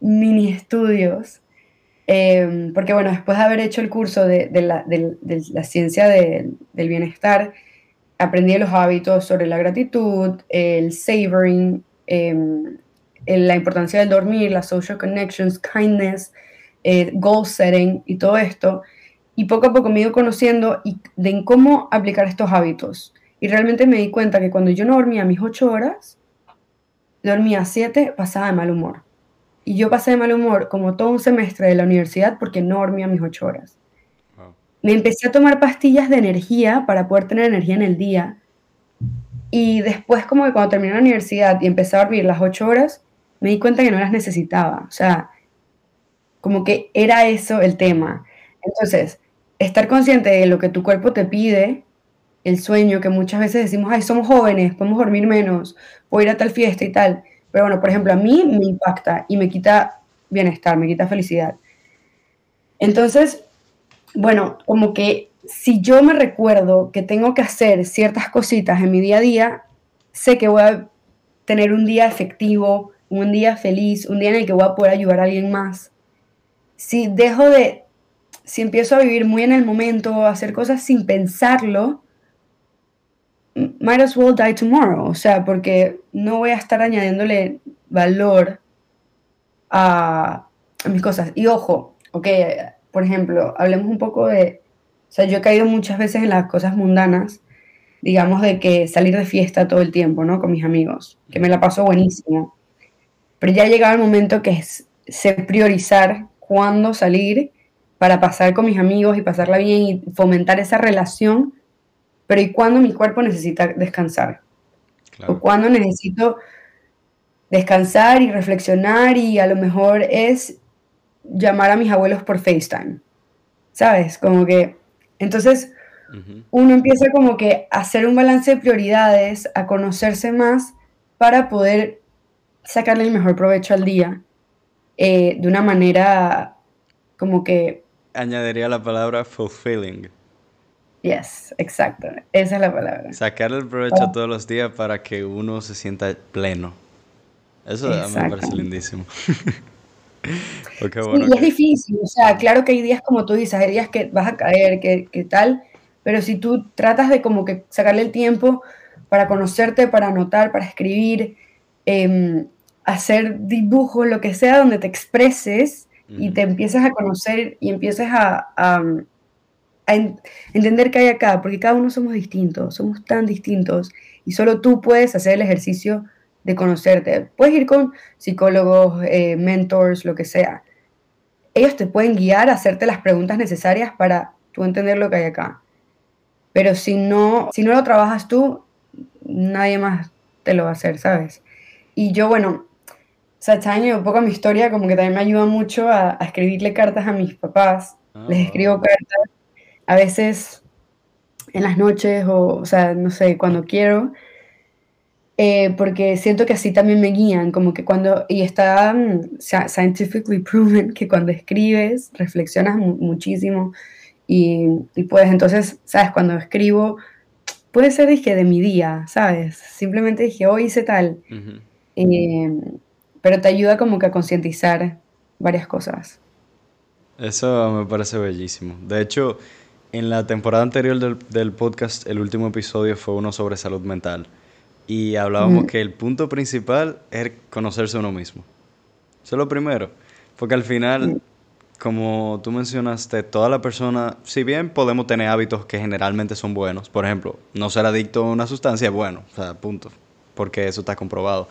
mini estudios, em, porque bueno, después de haber hecho el curso de, la, ciencia del bienestar, aprendí los hábitos sobre la gratitud, el savoring, em, la importancia del dormir, las social connections, kindness, eh, goal setting y todo esto. Y poco a poco me he ido conociendo y de cómo aplicar estos hábitos. Y realmente me di cuenta que cuando yo no dormía mis ocho horas, dormía siete, pasaba de mal humor. Y yo pasé de mal humor como todo un semestre de la universidad porque no dormía mis ocho horas. Me empecé a tomar pastillas de energía para poder tener energía en el día. Y después, como que cuando terminé la universidad y empecé a dormir las ocho horas, me di cuenta que no las necesitaba. O sea, como que era eso el tema. Entonces, estar consciente de lo que tu cuerpo te pide, el sueño, que muchas veces decimos, ay, somos jóvenes, podemos dormir menos, puedo ir a tal fiesta y tal. Pero bueno, por ejemplo, a mí me impacta y me quita bienestar, me quita felicidad. Entonces, bueno, como que si yo me recuerdo que tengo que hacer ciertas cositas en mi día a día, sé que voy a tener un día efectivo, un día feliz, un día en el que voy a poder ayudar a alguien más. Si dejo de si empiezo a vivir muy en el momento, a hacer cosas sin pensarlo, might as well die tomorrow. O sea, porque no voy a estar añadiéndole valor a, a mis cosas. Y ojo, ok, por ejemplo, hablemos un poco de, o sea, yo he caído muchas veces en las cosas mundanas, digamos, de que salir de fiesta todo el tiempo, ¿no? Con mis amigos, que me la paso buenísimo. Pero ya ha llegado el momento que es, sé priorizar cuándo salir para pasar con mis amigos y pasarla bien y fomentar esa relación, pero ¿y cuándo mi cuerpo necesita descansar? O cuándo necesito descansar y reflexionar y a lo mejor es llamar a mis abuelos por FaceTime, ¿sabes? Como que, entonces, uno empieza como que a hacer un balance de prioridades, a conocerse más para poder sacarle el mejor provecho al día eh, de una manera como que añadiría la palabra fulfilling. Yes, exacto. Esa es la palabra. Sacarle el provecho oh. todos los días para que uno se sienta pleno. Eso me parece lindísimo. y es difícil, o sea, claro que hay días como tú dices, hay días que vas a caer, que, que tal, pero si tú tratas de como que sacarle el tiempo para conocerte, para anotar, para escribir, eh, hacer dibujos, lo que sea, donde te expreses, y te empiezas a conocer y empiezas a, a, entender qué hay acá, porque cada uno somos distintos, somos tan distintos y solo tú puedes hacer el ejercicio de conocerte. Puedes ir con psicólogos, eh, mentors, lo que sea. Ellos te pueden guiar a hacerte las preguntas necesarias para tú entender lo que hay acá. Pero si no, si no lo trabajas tú, nadie más te lo va a hacer, ¿sabes? Y yo, bueno, o sea, este un poco mi historia como que también me ayuda mucho a, escribirle cartas a mis papás. Les ah. escribo cartas a veces en las noches o, o sea, no sé, cuando quiero. Eh, porque siento que así también me guían, como que cuando, y está um, scientifically proven que cuando escribes, reflexionas muchísimo y, y, puedes, entonces, ¿sabes? Cuando escribo, puede ser, dije, de mi día, ¿sabes? Simplemente dije, hoy hice tal pero te ayuda como que a concientizar varias cosas. Eso me parece bellísimo. De hecho, en la temporada anterior del, podcast, el último episodio fue uno sobre salud mental. Y hablábamos que el punto principal es conocerse uno mismo. Eso es lo primero. Porque al final, como tú mencionaste, toda la persona, si bien podemos tener hábitos que generalmente son buenos, por ejemplo, no ser adicto a una sustancia es bueno, o sea, punto. Porque eso está comprobado.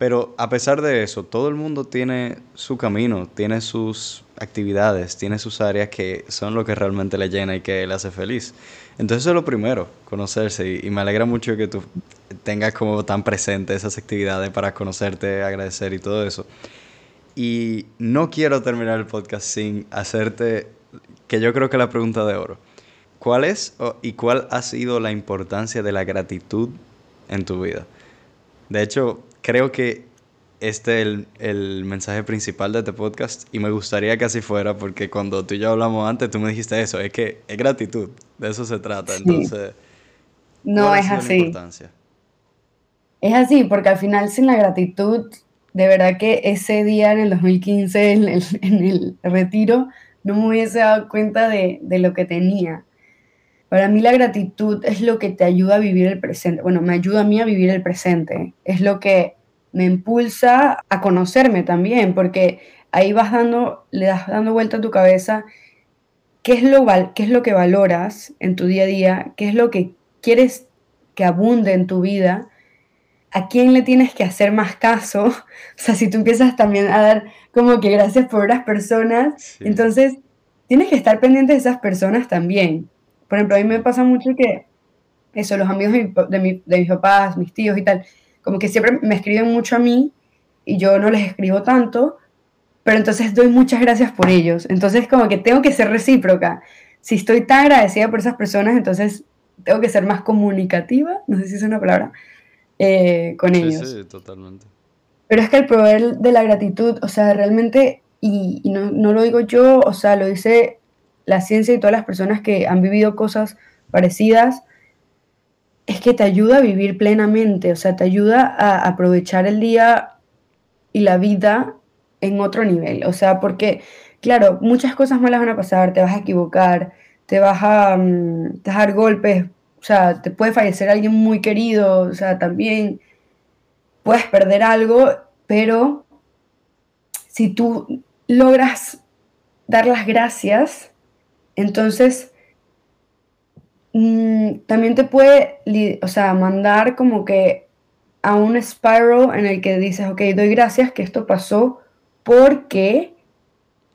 Pero a pesar de eso, todo el mundo tiene su camino, tiene sus actividades, tiene sus áreas que son lo que realmente le llena y que le hace feliz. Entonces eso es lo primero, conocerse. Y, me alegra mucho que tú tengas como tan presente esas actividades para conocerte, agradecer y todo eso. Y no quiero terminar el podcast sin hacerte, que yo creo que la pregunta de oro. ¿Cuál es y cuál ha sido la importancia de la gratitud en tu vida? De hecho, creo que este es el, mensaje principal de este podcast y me gustaría que así fuera porque cuando tú y yo hablamos antes, tú me dijiste eso, es que es gratitud, de eso se trata. Entonces, no es así. Es así, porque al final sin la gratitud, de verdad que ese día en el 2015, en el, en el retiro, no me hubiese dado cuenta de, de lo que tenía. Para mí la gratitud es lo que te ayuda a vivir el presente. Bueno, me ayuda a mí a vivir el presente. Es lo que me impulsa a conocerme también, porque ahí vas dando, le das dando vuelta a tu cabeza qué es lo, qué es lo que valoras en tu día a día, qué es lo que quieres que abunde en tu vida, a quién le tienes que hacer más caso. O sea, si tú empiezas también a dar como que gracias por las personas, entonces tienes que estar pendiente de esas personas también. Por ejemplo, a mí me pasa mucho que eso, los amigos de, mis papás, mis tíos y tal, como que siempre me escriben mucho a mí y yo no les escribo tanto, pero entonces doy muchas gracias por ellos. Entonces como que tengo que ser recíproca. Si estoy tan agradecida por esas personas, entonces tengo que ser más comunicativa, no sé si es una palabra, eh, con ellos. Sí, totalmente. Pero es que el proveer de la gratitud, o sea, realmente, y, no, no, lo digo yo, o sea, lo dice la ciencia y todas las personas que han vivido cosas parecidas, es que te ayuda a vivir plenamente, o sea, te ayuda a aprovechar el día y la vida en otro nivel. O sea, porque, claro, muchas cosas malas van a pasar, te vas a equivocar, te vas a, mm, te dar golpes, o sea, te puede fallecer alguien muy querido, o sea, también puedes perder algo, pero si tú logras dar las gracias, entonces mm, también te puede, o sea, mandar como que a un spiral en el que dices, ok, doy gracias que esto pasó porque,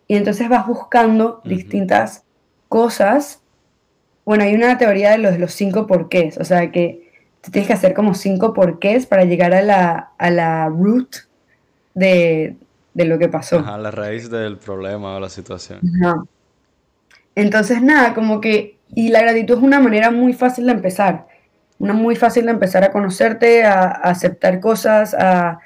y entonces vas buscando distintas cosas. Bueno, hay una teoría de los, de los cinco porqués, o sea que tienes que hacer como cinco porqués para llegar a la, a la root de, de lo que pasó. a la raíz del problema o la situación. Entonces, nada, como que, y la gratitud es una manera muy fácil de empezar, una muy fácil de empezar a conocerte, a, aceptar cosas, a,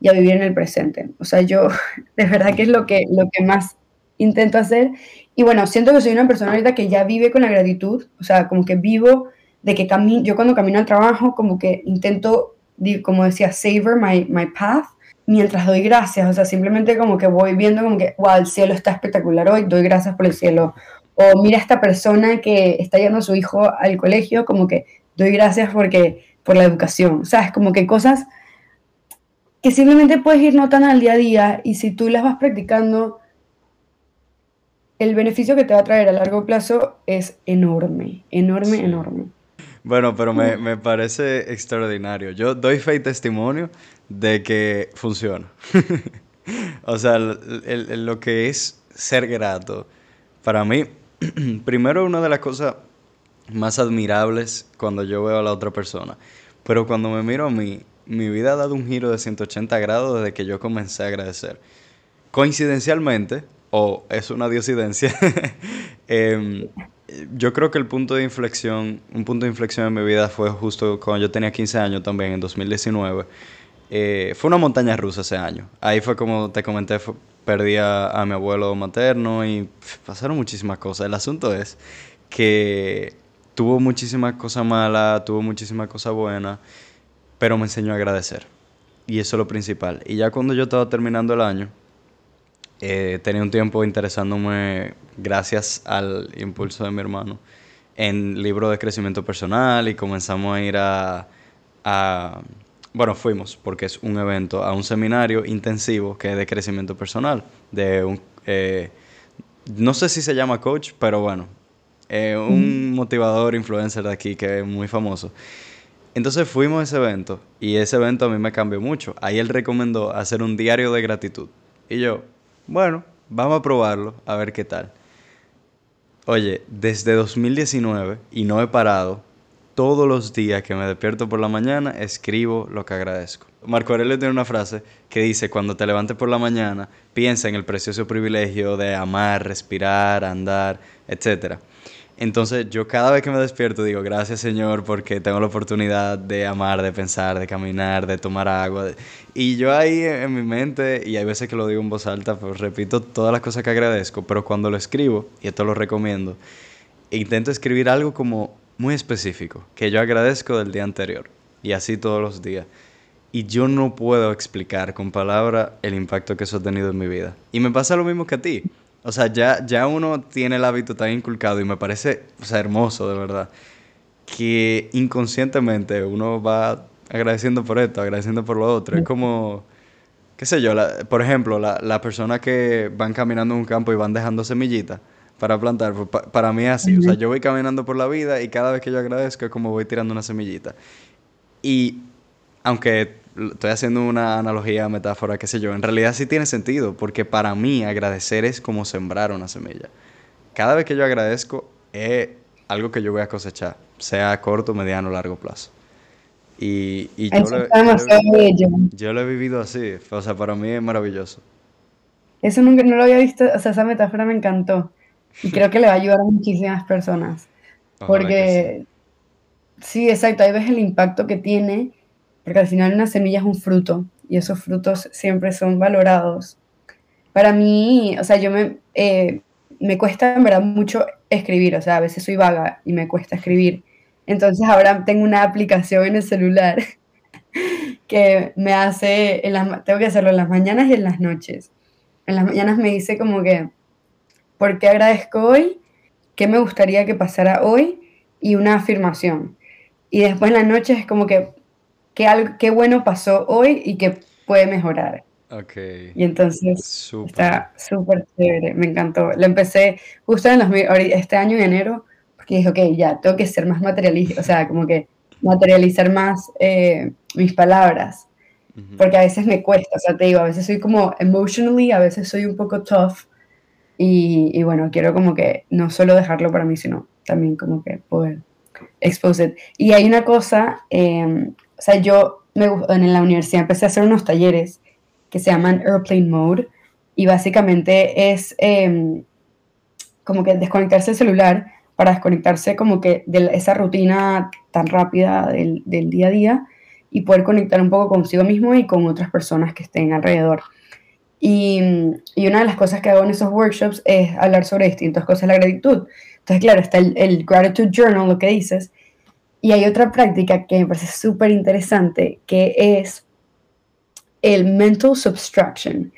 y a vivir en el presente. O sea, yo de verdad que es lo que, lo que más intento hacer. Y bueno, siento que soy una persona ahorita que ya vive con la gratitud, o sea, como que vivo de que camino, yo cuando camino al trabajo, como que intento, como decía, savor my, my path, mientras doy gracias, o sea, simplemente como que voy viendo como que, wow, el cielo está espectacular hoy, doy gracias por el cielo. O mira esta persona que está yendo a su hijo al colegio, como que doy gracias porque, por la educación. O sea, es como que cosas que simplemente puedes ir notando al día a día y si tú las vas practicando, el beneficio que te va a traer a largo plazo es enorme, enorme, enorme. Bueno, pero me, me, parece extraordinario. Yo doy fe y testimonio de que funciona. o sea, lo que es ser grato, para mí, primero una de las cosas más admirables cuando yo veo a la otra persona, pero cuando me miro a mí, mi vida ha dado un giro de 180 grados desde que yo comencé a agradecer. Coincidencialmente, o es una diosidencia, em, yo creo que el punto de inflexión, un punto de inflexión en mi vida fue justo cuando yo tenía 15 años también, en 2019 eh, fue una montaña rusa ese año. Ahí fue como te comenté, perdí a, mi abuelo materno y pasaron muchísimas cosas. El asunto es que tuvo muchísimas cosas malas, tuvo muchísimas cosas buenas, pero me enseñó a agradecer. Y eso es lo principal. Y ya cuando yo estaba terminando el año, eh, tenía un tiempo interesándome, gracias al impulso de mi hermano, en libros de crecimiento personal y comenzamos a ir a bueno, fuimos, porque es un evento, a un seminario intensivo que es de crecimiento personal, de un, eh, no sé si se llama coach, pero bueno, un motivador, influencer de aquí que es muy famoso. Entonces fuimos a ese evento y ese evento a mí me cambió mucho. Ahí él recomendó hacer un diario de gratitud. Y yo, bueno, vamos a probarlo, a ver qué tal. Oye, desde 2019 y no he parado, todos los días que me despierto por la mañana, escribo lo que agradezco. Marco Aurelio tiene una frase que dice, cuando te levantes por la mañana, piensa en el precioso privilegio de amar, respirar, andar, etc. Entonces yo cada vez que me despierto digo, gracias Señor porque tengo la oportunidad de amar, de pensar, de caminar, de tomar agua. Y yo ahí en mi mente, y hay veces que lo digo en voz alta, pues repito todas las cosas que agradezco, pero cuando lo escribo, y esto lo recomiendo, intento escribir algo como muy específico que yo agradezco del día anterior y así todos los días. Y yo no puedo explicar con palabras el impacto que eso ha tenido en mi vida. Y me pasa lo mismo que a ti. O sea, ya, ya uno tiene el hábito tan inculcado y me parece hermoso, de verdad, que inconscientemente uno va agradeciendo por esto, agradeciendo por lo otro. Es como, qué sé yo, por ejemplo, la, la persona que van caminando en un campo y van dejando semillitas para plantar. Pues, para mí es así. O sea, yo voy caminando por la vida y cada vez que yo agradezco es como voy tirando una semillita. Y aunque estoy haciendo una analogía, metáfora, qué sé yo, en realidad sí tiene sentido, porque para mí agradecer es como sembrar una semilla. Cada vez que yo agradezco es algo que yo voy a cosechar, sea a corto, mediano o largo plazo. Y, y yo, lo, yo, yo, lo, he vivido así, o sea, para mí es maravilloso. Eso nunca no lo había visto, o sea, esa metáfora me encantó. Y creo que le va a ayudar a muchísimas personas. porque, sí. exacto, ahí ves el impacto que tiene, porque al final una semilla es un fruto y esos frutos siempre son valorados. Para mí, o sea, yo me, eh, me cuesta en verdad mucho escribir, o sea, a veces soy vaga y me cuesta escribir. Entonces ahora tengo una aplicación en el celular que me hace, en las, tengo que hacerlo en las mañanas y en las noches. En las mañanas me dice como que, ¿por qué agradezco hoy? ¿Qué me gustaría que pasara hoy? Y una afirmación. Y después en las noches es como que, ¿qué, algo, qué bueno pasó hoy y que puede mejorar? Ok. Y entonces está súper chévere, me encantó. Lo empecé justo en los, este año en enero, porque dije, ok, ya, tengo que ser más materialista, o sea, como que materializar más eh, mis palabras, porque a veces me cuesta, o sea, te digo, a veces soy como emotionally, a veces soy un poco tough, y, y bueno, quiero como que no solo dejarlo para mí, sino también como que poder expose it. Y hay una cosa, em, o sea, yo me, en la universidad empecé a hacer unos talleres que se llaman Airplane Mode, y básicamente es em, como que desconectarse el celular para desconectarse como que de esa rutina tan rápida del, del, día a día y poder conectar un poco consigo mismo y con otras personas que estén alrededor. Y, y una de las cosas que hago en esos workshops es hablar sobre distintas cosas de la gratitud. Entonces, claro, está el, el Gratitude Journal, lo que dices, y hay otra práctica que me parece súper interesante, que es el Mental Subtraction,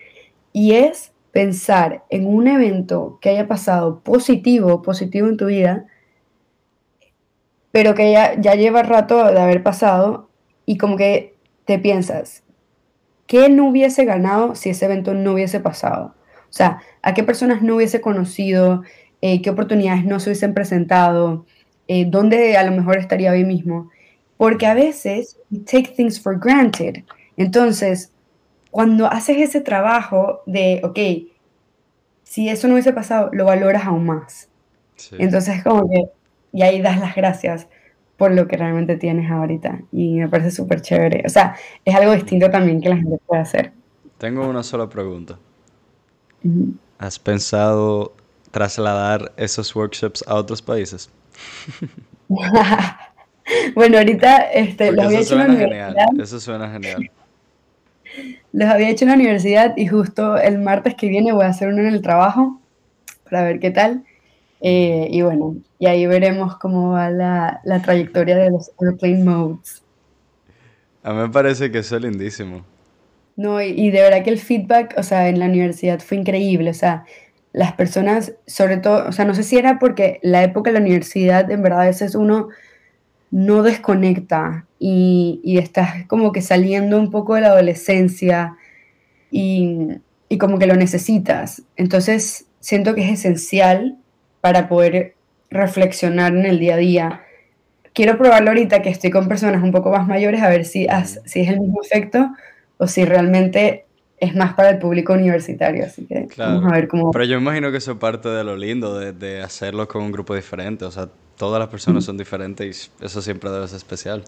y es pensar en un evento que haya pasado positivo, positivo en tu vida, pero que ya, ya lleva rato de haber pasado y como que te piensas, ¿qué no hubiese ganado si ese evento no hubiese pasado? O sea, ¿a qué personas no hubiese conocido? Eh, ¿Qué oportunidades no se hubiesen presentado? Eh, ¿Dónde a lo mejor estaría hoy mismo? Porque a veces we take things for granted. Entonces, cuando haces ese trabajo de, ok, si eso no hubiese pasado, lo valoras aún más. Entonces, como que, y ahí das las gracias por lo que realmente tienes ahorita. Y me parece súper chévere. O sea, es algo distinto también que la gente puede hacer. Tengo una sola pregunta. ¿Has pensado trasladar esos workshops a otros países? bueno, ahorita este, lo había hecho en la universidad. Eso suena genial los había hecho en la universidad y justo el martes que viene voy a hacer uno en el trabajo para ver qué tal. Eh, y bueno, y ahí veremos cómo va la, la, trayectoria de los airplane modes. A mí me parece que eso es lindísimo. No, y, y, de verdad que el feedback, o sea, en la universidad fue increíble. O sea, las personas, sobre todo, o sea, no sé si era porque la época de la universidad, en verdad, a veces uno no desconecta y, y, estás como que saliendo un poco de la adolescencia y, y, como que lo necesitas. Entonces siento que es esencial para poder reflexionar en el día a día. Quiero probarlo ahorita que estoy con personas un poco más mayores a ver si, si es el mismo efecto o si realmente es más para el público universitario, así que vamos a ver cómo... Pero yo imagino que eso es parte de lo lindo de, de hacerlo con un grupo diferente, o sea, todas las personas son diferentes y eso siempre debe ser especial.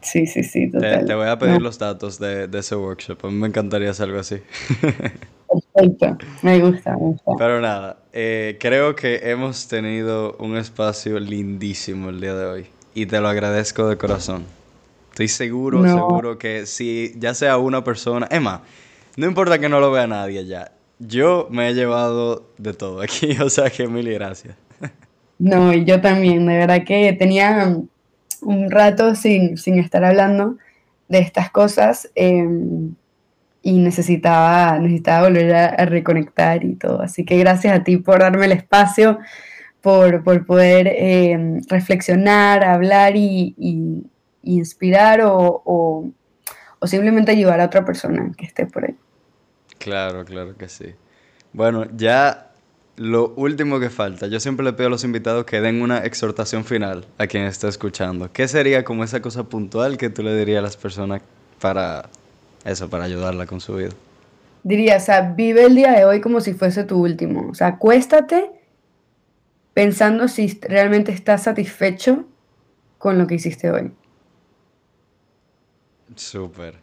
Sí, sí, sí, total. Te, voy a pedir los datos de, de, ese workshop. A mí me encantaría hacer algo así. Perfecto, me gusta, me gusta. Pero nada, eh, creo que hemos tenido un espacio lindísimo el día de hoy y te lo agradezco de corazón. Estoy seguro, seguro que si ya sea una persona, Emma, no importa que no lo vea nadie ya, yo me he llevado de todo aquí, o sea que mil gracias. No, y yo también, de verdad que tenía un rato sin, sin estar hablando de estas cosas em, y necesitaba, necesitaba volver a, reconectar y todo. Así que gracias a ti por darme el espacio, por, por poder em, reflexionar, hablar y, y, inspirar o, o simplemente ayudar a otra persona que esté por ahí. Claro, claro que sí. Bueno, ya lo último que falta, yo siempre le pido a los invitados que den una exhortación final a quien está escuchando. ¿Qué sería como esa cosa puntual que tú le dirías a las personas para eso, para ayudarla con su vida? Diría, o sea, vive el día de hoy como si fuese tu último. O sea, acuéstate pensando si realmente estás satisfecho con lo que hiciste hoy. Súper.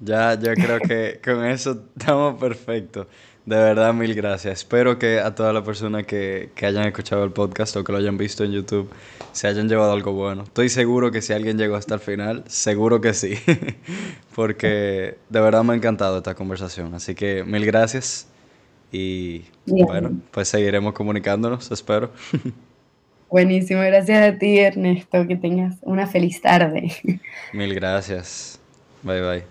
Ya, yo creo que con eso estamos perfectos. De verdad, mil gracias. Espero que a todas las personas que, que, hayan escuchado el podcast o que lo hayan visto en YouTube se hayan llevado algo bueno. Estoy seguro que si alguien llegó hasta el final, seguro que sí. Porque de verdad me ha encantado esta conversación. Así que mil gracias. Y bueno, pues seguiremos comunicándonos, espero. Buenísimo, gracias a ti Ernesto, que tengas una feliz tarde. Mil gracias. Bye bye.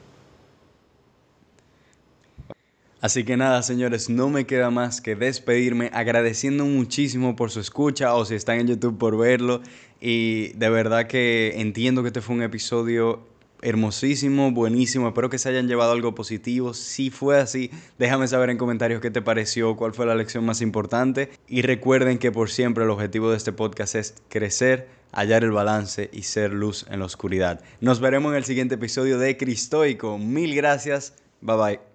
Así que nada, señores, no me queda más que despedirme agradeciendo muchísimo por su escucha o si están en YouTube por verlo. Y de verdad que entiendo que este fue un episodio hermosísimo, buenísimo. Espero que se hayan llevado algo positivo. Si fue así, déjame saber en comentarios qué te pareció, cuál fue la lección más importante. Y recuerden que por siempre el objetivo de este podcast es crecer, hallar el balance y ser luz en la oscuridad. Nos veremos en el siguiente episodio de Cristoico. Mil gracias. Bye bye.